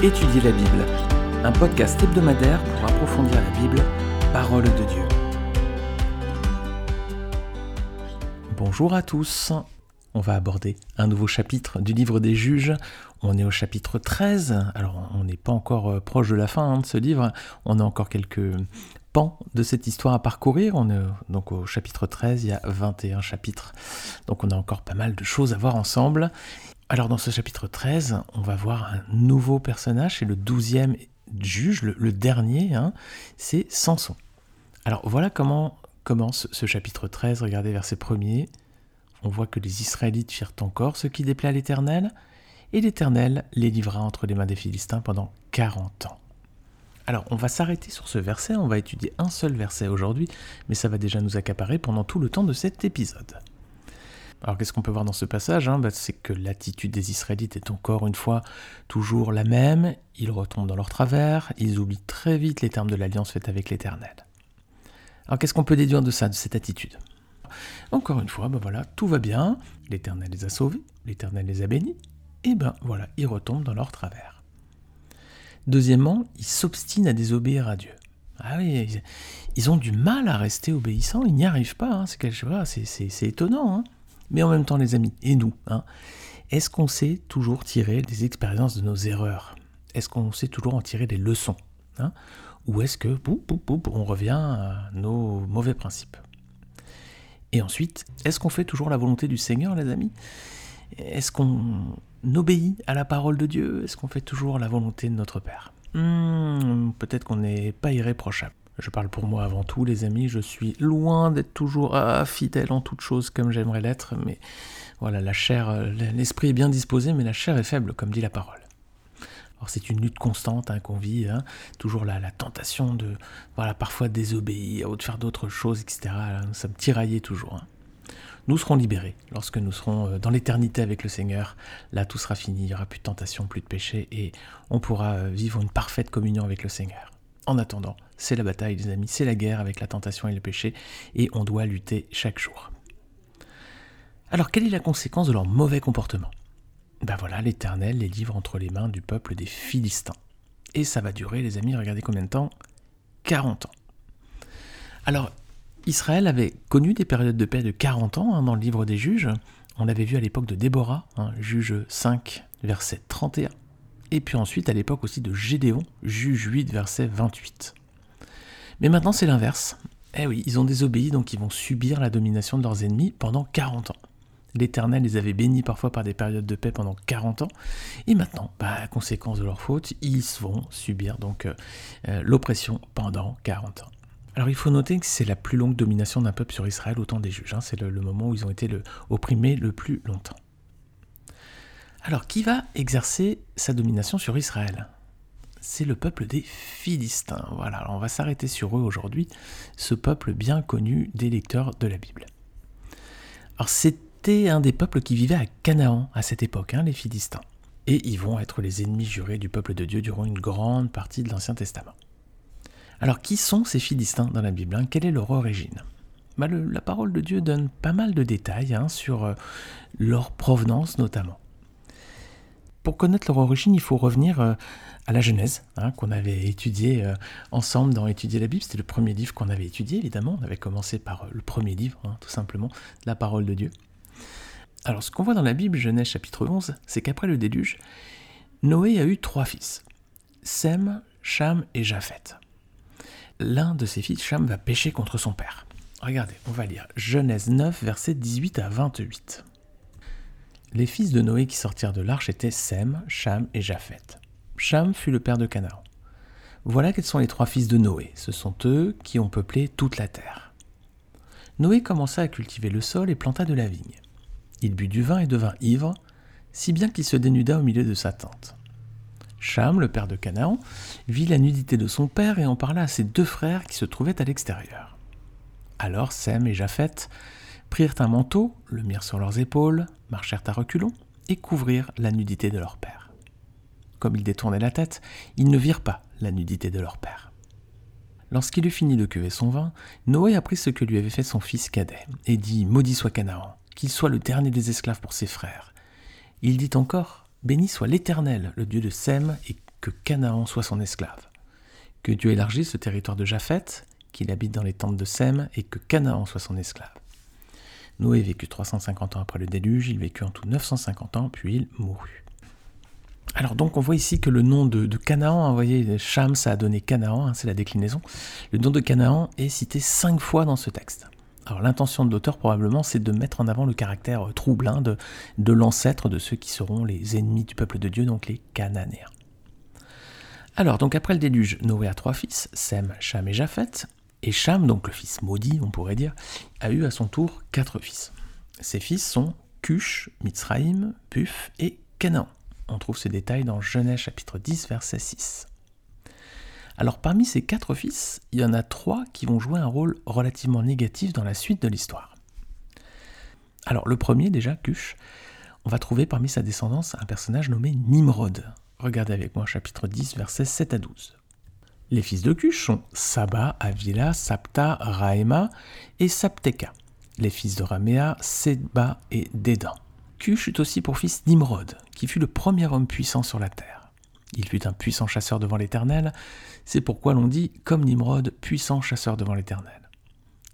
Étudier la Bible, un podcast hebdomadaire pour approfondir la Bible, parole de Dieu. Bonjour à tous. On va aborder un nouveau chapitre du livre des juges. On est au chapitre 13. Alors on n'est pas encore euh, proche de la fin hein, de ce livre. On a encore quelques pans de cette histoire à parcourir. On est donc au chapitre 13, il y a 21 chapitres. Donc on a encore pas mal de choses à voir ensemble. Alors dans ce chapitre 13, on va voir un nouveau personnage, c'est le douzième juge, le, dernier, hein, c'est Samson. Alors voilà comment commence ce chapitre 13, regardez verset 1er. On voit que les Israélites firent encore ce qui déplaît à l'Éternel, et l'Éternel les livra entre les mains des Philistins pendant 40 ans. Alors on va s'arrêter sur ce verset, on va étudier un seul verset aujourd'hui, mais ça va déjà nous accaparer pendant tout le temps de cet épisode. Alors qu'est-ce qu'on peut voir dans ce passage hein? Bah, C'est que l'attitude des Israélites est encore une fois toujours la même, ils retombent dans leur travers, ils oublient très vite les termes de l'alliance faite avec l'Éternel. Alors qu'est-ce qu'on peut déduire de ça, de cette attitude? Encore une fois, ben voilà, tout va bien, l'Éternel les a sauvés, l'Éternel les a bénis, et ben voilà, ils retombent dans leur travers. Deuxièmement, ils s'obstinent à désobéir à Dieu. Ah oui, ils ont du mal à rester obéissants, ils n'y arrivent pas, hein, c'est étonnant. Hein. Mais en même temps, les amis, et nous, hein, est-ce qu'on sait toujours tirer des expériences de nos erreurs? Est-ce qu'on sait toujours en tirer des leçons hein? Ou est-ce que on revient à nos mauvais principes? Et ensuite, est-ce qu'on fait toujours la volonté du Seigneur, les amis? Est-ce qu'on obéit à la parole de Dieu? Est-ce qu'on fait toujours la volonté de notre Père? Hmm, Peut-être qu'on n'est pas irréprochable. Je parle pour moi avant tout, les amis, je suis loin d'être toujours ah, fidèle en toute chose comme j'aimerais l'être, mais voilà, la chair, euh, l'esprit est bien disposé, mais la chair est faible, comme dit la parole. Alors c'est une lutte constante hein, qu'on vit, hein. toujours la, la, tentation de, voilà, parfois désobéir ou de faire d'autres choses, etc. Nous sommes tiraillés toujours. Hein. Nous serons libérés lorsque nous serons euh, dans l'éternité avec le Seigneur. Là, tout sera fini, il n'y aura plus de tentation, plus de péché, et on pourra euh, vivre une parfaite communion avec le Seigneur. En attendant, c'est la bataille, les amis, c'est la guerre avec la tentation et le péché, et on doit lutter chaque jour. Alors, quelle est la conséquence de leur mauvais comportement? Ben voilà, l'Éternel les livre entre les mains du peuple des Philistins. Et ça va durer, les amis, regardez combien de temps? 40 ans. Alors, Israël avait connu des périodes de paix de 40 ans hein, dans le livre des juges. On l'avait vu à l'époque de Déborah, hein, juge 5, verset 31 et puis ensuite à l'époque aussi de Gédéon, juge 8, verset 28. Mais maintenant c'est l'inverse. Eh oui, ils ont désobéi, donc ils vont subir la domination de leurs ennemis pendant 40 ans. L'Éternel les avait bénis parfois par des périodes de paix pendant 40 ans, et maintenant, bah, conséquence de leur faute, ils vont subir donc euh, euh, l'oppression pendant 40 ans. Alors il faut noter que c'est la plus longue domination d'un peuple sur Israël au temps des juges. Hein. c'est le, moment où ils ont été opprimés le plus longtemps. Alors, qui va exercer sa domination sur Israël? C'est le peuple des Philistins. Voilà, on va s'arrêter sur eux aujourd'hui, ce peuple bien connu des lecteurs de la Bible. Alors, c'était un des peuples qui vivaient à Canaan à cette époque, hein, les Philistins. Et ils vont être les ennemis jurés du peuple de Dieu durant une grande partie de l'Ancien Testament. Alors, qui sont ces Philistins dans la Bible hein? Quelle est leur origine? Bah, La parole de Dieu donne pas mal de détails hein, sur euh, leur provenance notamment. Pour connaître leur origine, il faut revenir euh, à la Genèse, hein, qu'on avait étudié euh, ensemble dans Étudier la Bible. C'était le premier livre qu'on avait étudié, évidemment. On avait commencé par euh, le premier livre, hein, tout simplement, la parole de Dieu. Alors, ce qu'on voit dans la Bible, Genèse chapitre 11, c'est qu'après le déluge, Noé a eu trois fils Sem, Cham et Japheth. L'un de ses fils, Cham, va pécher contre son père. Regardez, on va lire Genèse 9, versets 18 à 28. Les fils de Noé qui sortirent de l'arche étaient Sem, Cham et Japheth. Cham fut le père de Canaan. Voilà quels sont les trois fils de Noé. Ce sont eux qui ont peuplé toute la terre. Noé commença à cultiver le sol et planta de la vigne. Il but du vin et devint ivre, si bien qu'il se dénuda au milieu de sa tente. Cham, le père de Canaan, vit la nudité de son père et en parla à ses deux frères qui se trouvaient à l'extérieur. Alors Sem et Japheth prirent un manteau, le mirent sur leurs épaules, marchèrent à reculons et couvrirent la nudité de leur père. Comme ils détournaient la tête, ils ne virent pas la nudité de leur père. Lorsqu'il eut fini de cuver son vin, Noé apprit ce que lui avait fait son fils cadet, et dit Maudit soit Canaan, qu'il soit le dernier des esclaves pour ses frères. Il dit encore Béni soit l'Éternel, le Dieu de Sem, et que Canaan soit son esclave. Que Dieu élargisse le territoire de Japheth, qu'il habite dans les tentes de Sem, et que Canaan soit son esclave. Noé vécut 350 ans après le déluge, il vécut en tout 950 ans, puis il mourut. Alors donc on voit ici que le nom de, Canaan, vous voyez, Cham ça a donné Canaan, hein, c'est la déclinaison. Le nom de Canaan est cité cinq fois dans ce texte. Alors l'intention de l'auteur probablement c'est de mettre en avant le caractère trouble de, de l'ancêtre de ceux qui seront les ennemis du peuple de Dieu, donc les Cananéens. Alors donc après le déluge, Noé a trois fils, Sem, Cham et Japheth. Et Cham, donc le fils maudit on pourrait dire, a eu à son tour quatre fils. Ses fils sont Cush, Mitzraïm, Puf et Canaan. On trouve ces détails dans Genèse chapitre 10, verset 6. Alors parmi ces quatre fils, il y en a trois qui vont jouer un rôle relativement négatif dans la suite de l'histoire. Alors le premier déjà, Cush, on va trouver parmi sa descendance un personnage nommé Nimrod. Regardez avec moi chapitre 10, versets 7 à 12. Les fils de Cush sont Saba, Avila, Sapta, Raema et Sapteka. Les fils de Raméa, Seba et Dédan. Cush eut aussi pour fils Nimrod, qui fut le premier homme puissant sur la terre. Il fut un puissant chasseur devant l'Éternel, c'est pourquoi l'on dit comme Nimrod, puissant chasseur devant l'Éternel.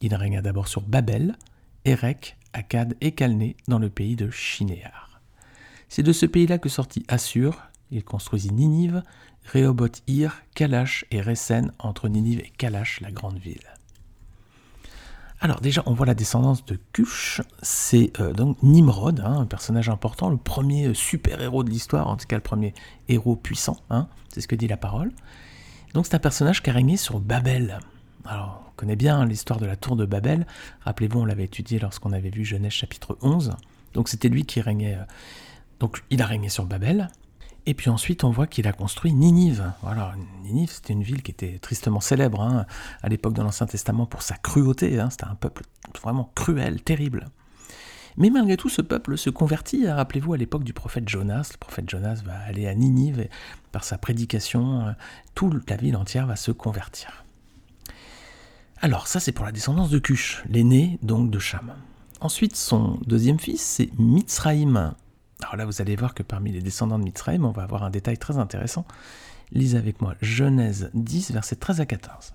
Il régna d'abord sur Babel, Érec, Akkad et Calné dans le pays de Shinéar. C'est de ce pays-là que sortit Assur, il construisit Ninive, Rehoboth-Ir, Kalash et Resen entre Ninive et Kalash, la grande ville. Alors déjà, on voit la descendance de Kush, c'est euh, donc Nimrod, hein, un personnage important, le premier euh, super-héros de l'histoire, en tout cas le premier héros puissant, hein, c'est ce que dit la parole. Donc c'est un personnage qui a régné sur Babel. Alors on connaît bien l'histoire de la tour de Babel, rappelez-vous on l'avait étudié lorsqu'on avait vu Genèse chapitre 11, donc c'était lui qui régnait, euh, donc il a régné sur Babel, et puis ensuite, on voit qu'il a construit Ninive. Voilà, Ninive, c'était une ville qui était tristement célèbre hein, à l'époque de l'Ancien Testament pour sa cruauté. Hein. c'était un peuple vraiment cruel, terrible. Mais malgré tout, ce peuple se convertit. Rappelez-vous, à l'époque du prophète Jonas, le prophète Jonas va aller à Ninive et par sa prédication, euh, toute la ville entière va se convertir. Alors, ça, c'est pour la descendance de Cush, l'aîné donc de Cham. Ensuite, son deuxième fils, c'est Mitzraïm. Alors là, vous allez voir que parmi les descendants de Mitzrayim, on va avoir un détail très intéressant. Lisez avec moi Genèse 10, versets 13 à 14.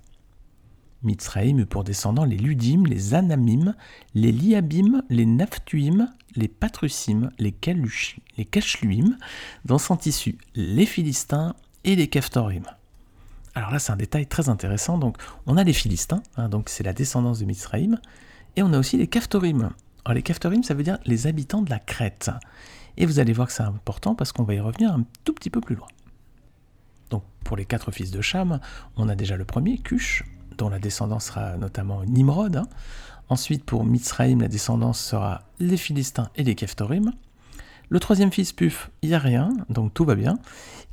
Mitzrayim eut pour descendants les Ludim, les Anamim, les Liabim, les Naphtuim, les Patrusim, les, les Kachluim, dans son tissu, les Philistins et les Keftorim. Alors là, c'est un détail très intéressant. Donc, on a les Philistins, hein, donc c'est la descendance de Mitzrayim, et on a aussi les Keftorim. Alors, les Keftorim, ça veut dire les habitants de la Crète. Et vous allez voir que c'est important parce qu'on va y revenir un tout petit peu plus loin. Donc pour les quatre fils de Cham, on a déjà le premier, Cush, dont la descendance sera notamment Nimrod. Hein. Ensuite pour Mitzraïm, la descendance sera les Philistins et les Keftorim. Le troisième fils, Puf, il n'y a rien, donc tout va bien.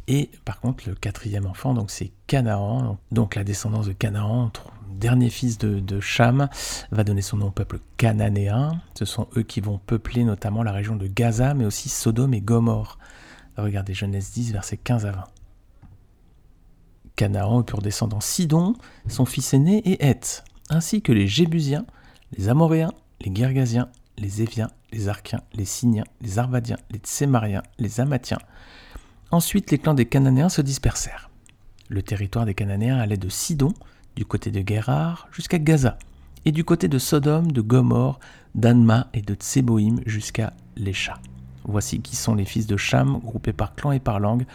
Et par contre, le quatrième enfant, donc c'est Canaan, donc la descendance de Canaan, dernier fils de, Cham, va donner son nom au peuple cananéen. Ce sont eux qui vont peupler notamment la région de Gaza, mais aussi Sodome et Gomorre. Regardez Genèse 10, versets 15 à 20. Canaan eut pour descendant Sidon, son fils aîné, et Heth, ainsi que les Jébusiens, les Amoréens, les Gergasiens, les Éviens, les Archiens, les Siniens, les Arvadiens, les Tsémariens, les Amathiens. Ensuite, les clans des Cananéens se dispersèrent. Le territoire des Cananéens allait de Sidon, du côté de Guérard jusqu'à Gaza, et du côté de Sodome, de Gomorre, d'Anma et de Tseboïm jusqu'à Lécha. Voici qui sont les fils de Cham, groupés par clan et par langue,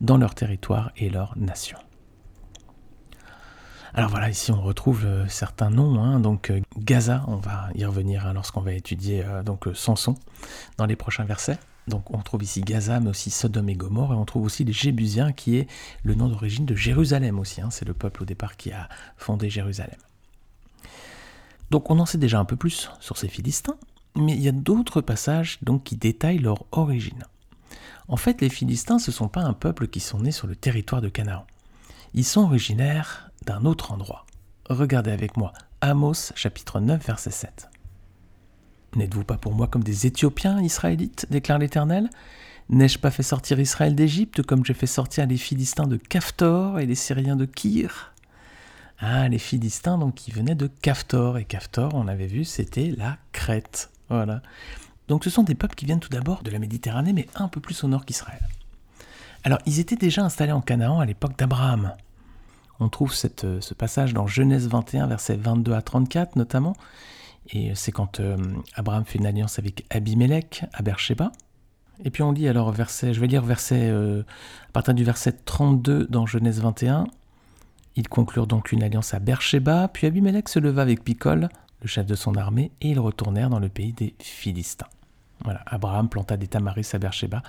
dans leur territoire et leur nation. Alors voilà, ici on retrouve euh, certains noms. Hein. donc euh, Gaza, on va y revenir hein, lorsqu'on va étudier euh, donc Samson dans les prochains versets. Donc on trouve ici Gaza, mais aussi Sodome et Gomorre, et on trouve aussi les Jébusiens, qui est le nom d'origine de Jérusalem aussi. Hein. C'est le peuple au départ qui a fondé Jérusalem. Donc on en sait déjà un peu plus sur ces Philistins, mais il y a d'autres passages qui détaillent leur origine. En fait, les Philistins, ce ne sont pas un peuple qui sont nés sur le territoire de Canaan. Ils sont originaires d'un autre endroit. Regardez avec moi Amos chapitre 9 verset 7. N'êtes-vous pas pour moi comme des Éthiopiens, Israélites déclare l'Éternel? N'ai-je pas fait sortir Israël d'Égypte comme j'ai fait sortir les Philistins de Caftor et les Syriens de Kyr Ah, les Philistins donc qui venaient de Caftor et Caftor, on avait vu, c'était la Crète. Voilà. Donc ce sont des peuples qui viennent tout d'abord de la Méditerranée, mais un peu plus au nord qu'Israël. Alors, ils étaient déjà installés en Canaan à l'époque d'Abraham. On trouve cette, ce passage dans Genèse 21, versets 22 à 34 notamment. Et c'est quand euh, Abraham fait une alliance avec Abimelech à Beersheba. Et puis on lit alors verset, je vais lire verset, euh, à partir du verset 32 dans Genèse 21. Ils conclurent donc une alliance à Beersheba, puis Abimelech se leva avec Picol, le chef de son armée, et ils retournèrent dans le pays des Philistins. Voilà, Abraham planta des tamaris à Beersheba,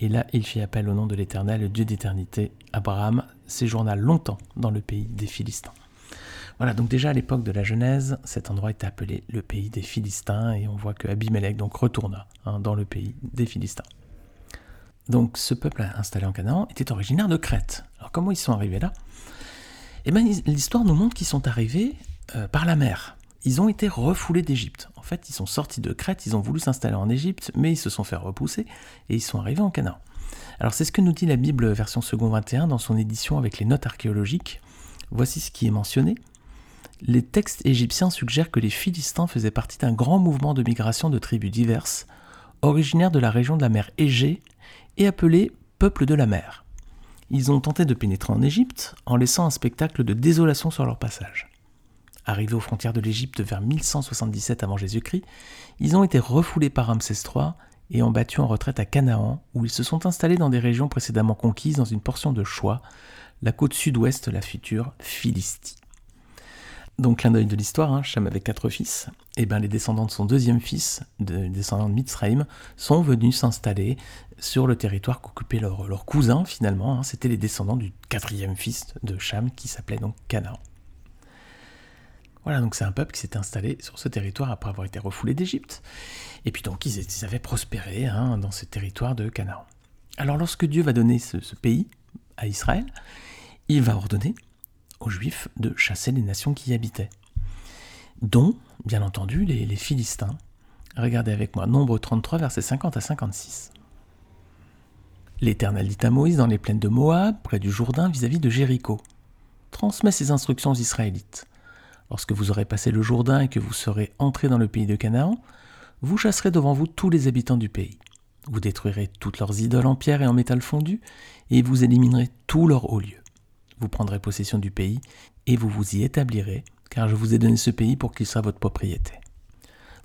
et là il fit appel au nom de l'Éternel, Dieu d'éternité. Abraham séjourna longtemps dans le pays des Philistins. Voilà, donc déjà à l'époque de la Genèse, cet endroit était appelé le pays des Philistins, et on voit que Abimelech donc retourna hein, dans le pays des Philistins. Donc ce peuple installé en Canaan était originaire de Crète. Alors comment ils sont arrivés là? Eh bien l'histoire nous montre qu'ils sont arrivés euh, par la mer. Ils ont été refoulés d'Égypte. En fait, ils sont sortis de Crète, ils ont voulu s'installer en Égypte, mais ils se sont fait repousser et ils sont arrivés en Canaan. Alors c'est ce que nous dit la Bible version second 21 dans son édition avec les notes archéologiques. Voici ce qui est mentionné. Les textes égyptiens suggèrent que les Philistins faisaient partie d'un grand mouvement de migration de tribus diverses, originaires de la région de la mer Égée et appelés peuple de la mer. Ils ont tenté de pénétrer en Égypte en laissant un spectacle de désolation sur leur passage. Arrivés aux frontières de l'Égypte vers 1177 avant Jésus-Christ, ils ont été refoulés par Ramsès III et ont battu en retraite à Canaan, où ils se sont installés dans des régions précédemment conquises dans une portion de Choix, la côte sud-ouest de la future Philistie. Donc, clin d'œil de l'histoire, hein, Cham avait quatre fils. Et eh ben, les descendants de son deuxième fils, les descendants de Mitzraïm, sont venus s'installer sur le territoire qu'occupait leur, leur, cousin, finalement. Hein. C'était les descendants du quatrième fils de Cham, qui s'appelait donc Canaan. Voilà, donc c'est un peuple qui s'était installé sur ce territoire après avoir été refoulé d'Égypte. Et puis donc, ils, avaient prospéré hein, dans ce territoire de Canaan. Alors, lorsque Dieu va donner ce pays à Israël, il va ordonner aux Juifs de chasser les nations qui y habitaient, dont, bien entendu, les, Philistins. Regardez avec moi, Nombre 33, versets 50 à 56. L'Éternel dit à Moïse dans les plaines de Moab, près du Jourdain, vis-à-vis de Jéricho. Transmets ces instructions aux Israélites. Lorsque vous aurez passé le Jourdain et que vous serez entrés dans le pays de Canaan, vous chasserez devant vous tous les habitants du pays. Vous détruirez toutes leurs idoles en pierre et en métal fondu, et vous éliminerez tous leurs hauts lieux. Vous prendrez possession du pays et vous vous y établirez, car je vous ai donné ce pays pour qu'il soit votre propriété.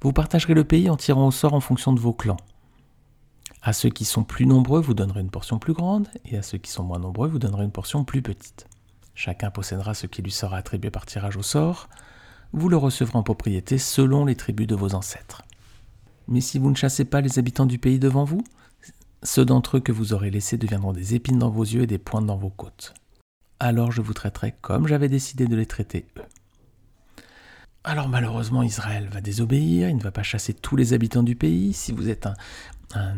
Vous partagerez le pays en tirant au sort en fonction de vos clans. À ceux qui sont plus nombreux, vous donnerez une portion plus grande, et à ceux qui sont moins nombreux, vous donnerez une portion plus petite. Chacun possédera ce qui lui sera attribué par tirage au sort. Vous le recevrez en propriété selon les tribus de vos ancêtres. Mais si vous ne chassez pas les habitants du pays devant vous, ceux d'entre eux que vous aurez laissés deviendront des épines dans vos yeux et des pointes dans vos côtes alors je vous traiterai comme j'avais décidé de les traiter eux. Alors malheureusement Israël va désobéir, il ne va pas chasser tous les habitants du pays. Si vous êtes un,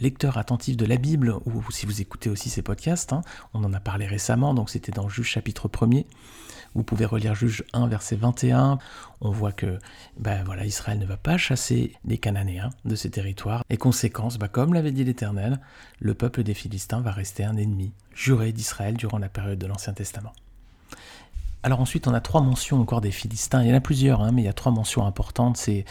lecteur attentif de la Bible, ou si vous écoutez aussi ces podcasts, hein, on en a parlé récemment, donc c'était dans Juge chapitre 1er, vous pouvez relire Juge 1 verset 21, on voit que ben voilà, Israël ne va pas chasser les Cananéens de ces territoires, et conséquence, ben comme l'avait dit l'Éternel, le peuple des Philistins va rester un ennemi juré d'Israël durant la période de l'Ancien Testament. Alors ensuite, on a trois mentions encore des Philistins. Il y en a plusieurs, hein, mais il y a trois mentions importantes. C'est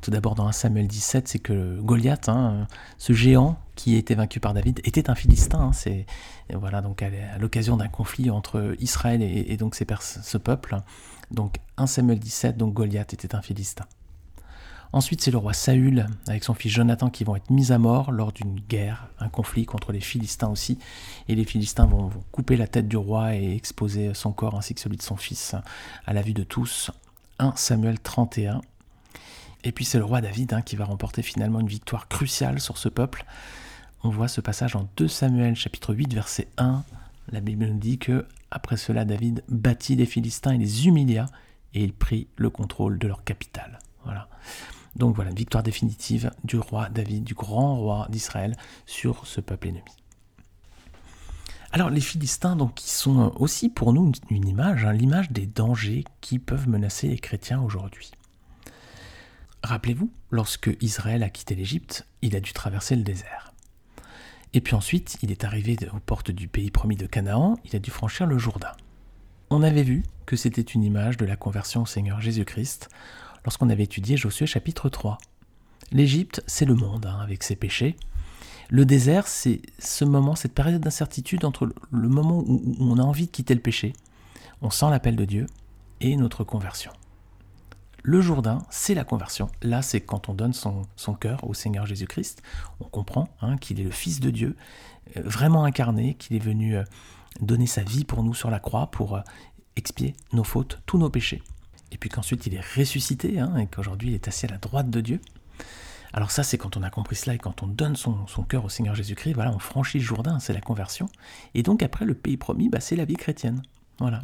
tout d'abord dans 1 Samuel 17, c'est que Goliath, hein, ce géant qui a été vaincu par David, était un Philistin. Hein. c'est voilà donc à, l'occasion d'un conflit entre Israël et, donc ce peuple. Donc 1 Samuel 17, donc Goliath était un Philistin. Ensuite, c'est le roi Saül avec son fils Jonathan qui vont être mis à mort lors d'une guerre, un conflit contre les Philistins aussi. Et les Philistins vont, couper la tête du roi et exposer son corps ainsi que celui de son fils à la vue de tous. 1 Samuel 31. Et puis c'est le roi David hein, qui va remporter finalement une victoire cruciale sur ce peuple. On voit ce passage en 2 Samuel chapitre 8 verset 1. La Bible nous dit que après cela David battit les Philistins et les humilia et il prit le contrôle de leur capitale. Voilà. Donc voilà, une victoire définitive du roi David, du grand roi d'Israël, sur ce peuple ennemi. Alors les Philistins, donc, qui sont aussi pour nous une, image, hein, l'image des dangers qui peuvent menacer les chrétiens aujourd'hui. Rappelez-vous, lorsque Israël a quitté l'Égypte, il a dû traverser le désert. Et puis ensuite, il est arrivé aux portes du pays promis de Canaan, il a dû franchir le Jourdain. On avait vu que c'était une image de la conversion au Seigneur Jésus-Christ lorsqu'on avait étudié Josué chapitre 3. L'Égypte, c'est le monde, hein, avec ses péchés. Le désert, c'est ce moment, cette période d'incertitude entre le moment où on a envie de quitter le péché, on sent l'appel de Dieu, et notre conversion. Le Jourdain, c'est la conversion. Là, c'est quand on donne son, cœur au Seigneur Jésus-Christ. On comprend hein, qu'il est le Fils de Dieu, euh, vraiment incarné, qu'il est venu euh, donner sa vie pour nous sur la croix, pour euh, expier nos fautes, tous nos péchés. Et puis qu'ensuite il est ressuscité, hein, et qu'aujourd'hui il est assis à la droite de Dieu. Alors ça, c'est quand on a compris cela et quand on donne son, cœur au Seigneur Jésus-Christ, voilà, on franchit le Jourdain, c'est la conversion. Et donc après, le pays promis, bah, c'est la vie chrétienne. Voilà.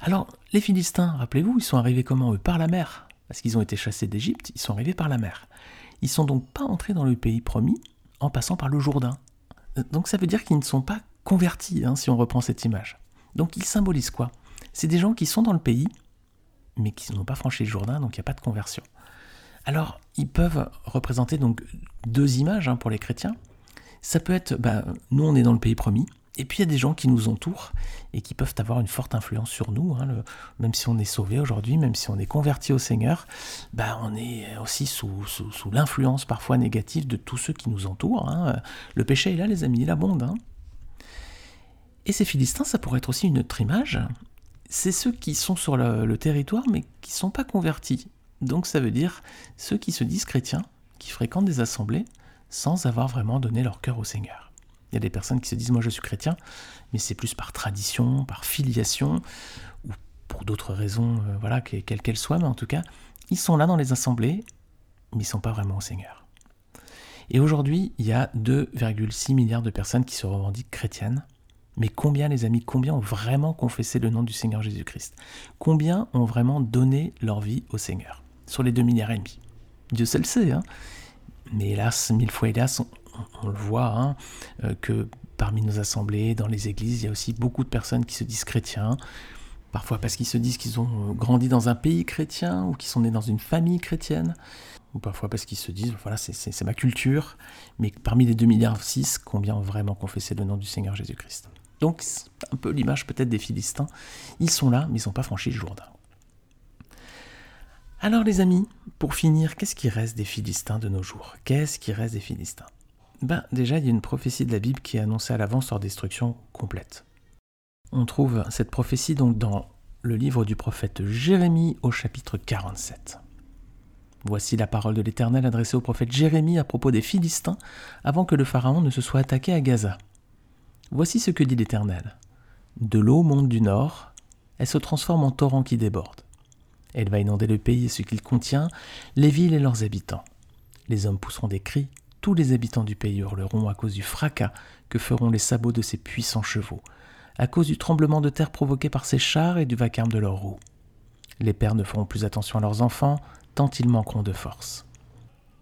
Alors, les Philistins, rappelez-vous, ils sont arrivés comment? Eux Par la mer. Parce qu'ils ont été chassés d'Égypte, ils sont arrivés par la mer. Ils sont donc pas entrés dans le pays promis en passant par le Jourdain. Donc ça veut dire qu'ils ne sont pas convertis, hein, si on reprend cette image. Donc ils symbolisent quoi? C'est des gens qui sont dans le pays, mais qui n'ont pas franchi le Jourdain, donc il n'y a pas de conversion. Alors, ils peuvent représenter donc deux images hein, pour les chrétiens. Ça peut être, bah, nous on est dans le pays promis, et puis il y a des gens qui nous entourent et qui peuvent avoir une forte influence sur nous. Hein, même si on est sauvé aujourd'hui, même si on est converti au Seigneur, bah, on est aussi sous, l'influence parfois négative de tous ceux qui nous entourent. Hein. Le péché est là, les amis, il abonde. Et ces Philistins, ça pourrait être aussi une autre image. C'est ceux qui sont sur le, territoire mais qui ne sont pas convertis. Donc ça veut dire ceux qui se disent chrétiens, qui fréquentent des assemblées sans avoir vraiment donné leur cœur au Seigneur. Il y a des personnes qui se disent moi je suis chrétien, mais c'est plus par tradition, par filiation, ou pour d'autres raisons, euh, voilà, quelles qu'elles soient, mais en tout cas, ils sont là dans les assemblées, mais ils ne sont pas vraiment au Seigneur. Et aujourd'hui, il y a 2,6 milliards de personnes qui se revendiquent chrétiennes. Mais combien, les amis, combien ont vraiment confessé le nom du Seigneur Jésus-Christ? Combien ont vraiment donné leur vie au Seigneur? Sur les 2 milliards et demi. Dieu seul le sait, hein. Mais hélas, mille fois hélas, on, le voit, hein, euh, que parmi nos assemblées, dans les églises, il y a aussi beaucoup de personnes qui se disent chrétiens, parfois parce qu'ils se disent qu'ils ont euh, grandi dans un pays chrétien ou qu'ils sont nés dans une famille chrétienne, ou parfois parce qu'ils se disent, voilà, c'est ma culture, mais parmi les 2 milliards 6, combien ont vraiment confessé le nom du Seigneur Jésus-Christ? Donc, un peu l'image peut-être des Philistins, ils sont là, mais ils n'ont pas franchi le Jourdain. Alors les amis, pour finir, qu'est-ce qui reste des Philistins de nos jours? Qu'est-ce qui reste des Philistins? Ben, déjà, il y a une prophétie de la Bible qui est annoncée à l'avance leur destruction complète. On trouve cette prophétie donc dans le livre du prophète Jérémie au chapitre 47. Voici la parole de l'Éternel adressée au prophète Jérémie à propos des Philistins avant que le Pharaon ne se soit attaqué à Gaza. Voici ce que dit l'Éternel. De l'eau monte du nord, elle se transforme en torrent qui déborde. Elle va inonder le pays et ce qu'il contient, les villes et leurs habitants. Les hommes pousseront des cris, tous les habitants du pays hurleront à cause du fracas que feront les sabots de ces puissants chevaux, à cause du tremblement de terre provoqué par ces chars et du vacarme de leurs roues. Les pères ne feront plus attention à leurs enfants, tant ils manqueront de force.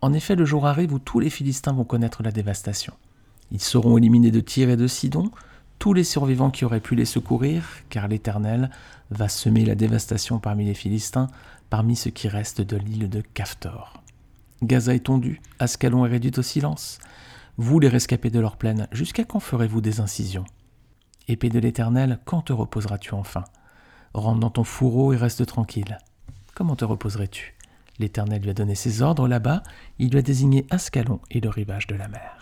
En effet, le jour arrive où tous les Philistins vont connaître la dévastation. Ils seront éliminés de Tyr et de Sidon, tous les survivants qui auraient pu les secourir, car l'Éternel va semer la dévastation parmi les Philistins, parmi ceux qui restent de l'île de Caftor. Gaza est tondu, Ascalon est réduit au silence. Vous, les rescapés de leur plaine, jusqu'à quand ferez-vous des incisions? Épée de l'Éternel, quand te reposeras-tu enfin? Rentre dans ton fourreau et reste tranquille. Comment te reposerais-tu? L'Éternel lui a donné ses ordres là-bas, il lui a désigné Ascalon et le rivage de la mer.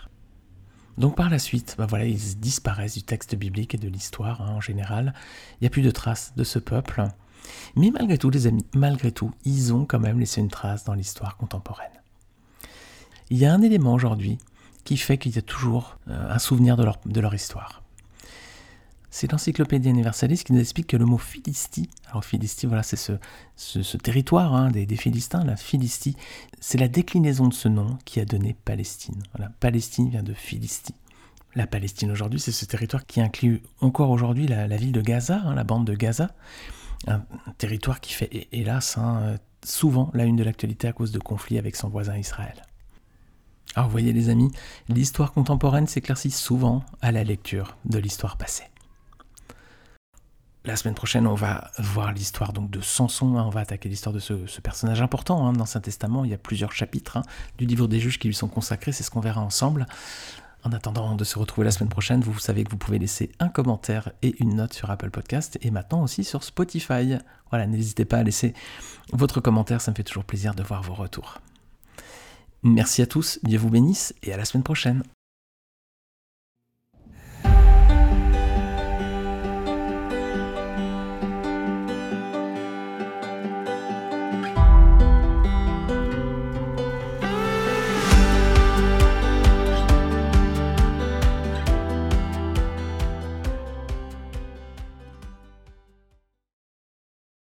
Donc par la suite, voilà, ils disparaissent du texte biblique et de l'histoire hein, en général. Il n'y a plus de traces de ce peuple. Mais malgré tout, les amis, malgré tout, ils ont quand même laissé une trace dans l'histoire contemporaine il y a un élément aujourd'hui qui fait qu'il y a toujours euh, un souvenir de leur histoire. C'est l'encyclopédie universaliste qui nous explique que le mot Philistie, alors Philistie, voilà, c'est ce, territoire hein, des, des, Philistins, la Philistie, c'est la déclinaison de ce nom qui a donné Palestine. Voilà, Palestine vient de Philistie. La Palestine aujourd'hui, c'est ce territoire qui inclut encore aujourd'hui la, ville de Gaza, hein, la bande de Gaza, un, territoire qui fait hélas hein, souvent la une de l'actualité à cause de conflits avec son voisin Israël. Alors vous voyez les amis, l'histoire contemporaine s'éclaircit souvent à la lecture de l'histoire passée. La semaine prochaine, on va voir l'histoire donc de Samson. Hein. on va attaquer l'histoire de ce, personnage important hein. dans l'Ancien Testament. Il y a plusieurs chapitres hein, du livre des juges qui lui sont consacrés. C'est ce qu'on verra ensemble. En attendant de se retrouver la semaine prochaine, vous savez que vous pouvez laisser un commentaire et une note sur Apple Podcast et maintenant aussi sur Spotify. Voilà, n'hésitez pas à laisser votre commentaire, ça me fait toujours plaisir de voir vos retours. Merci à tous, Dieu vous bénisse et à la semaine prochaine.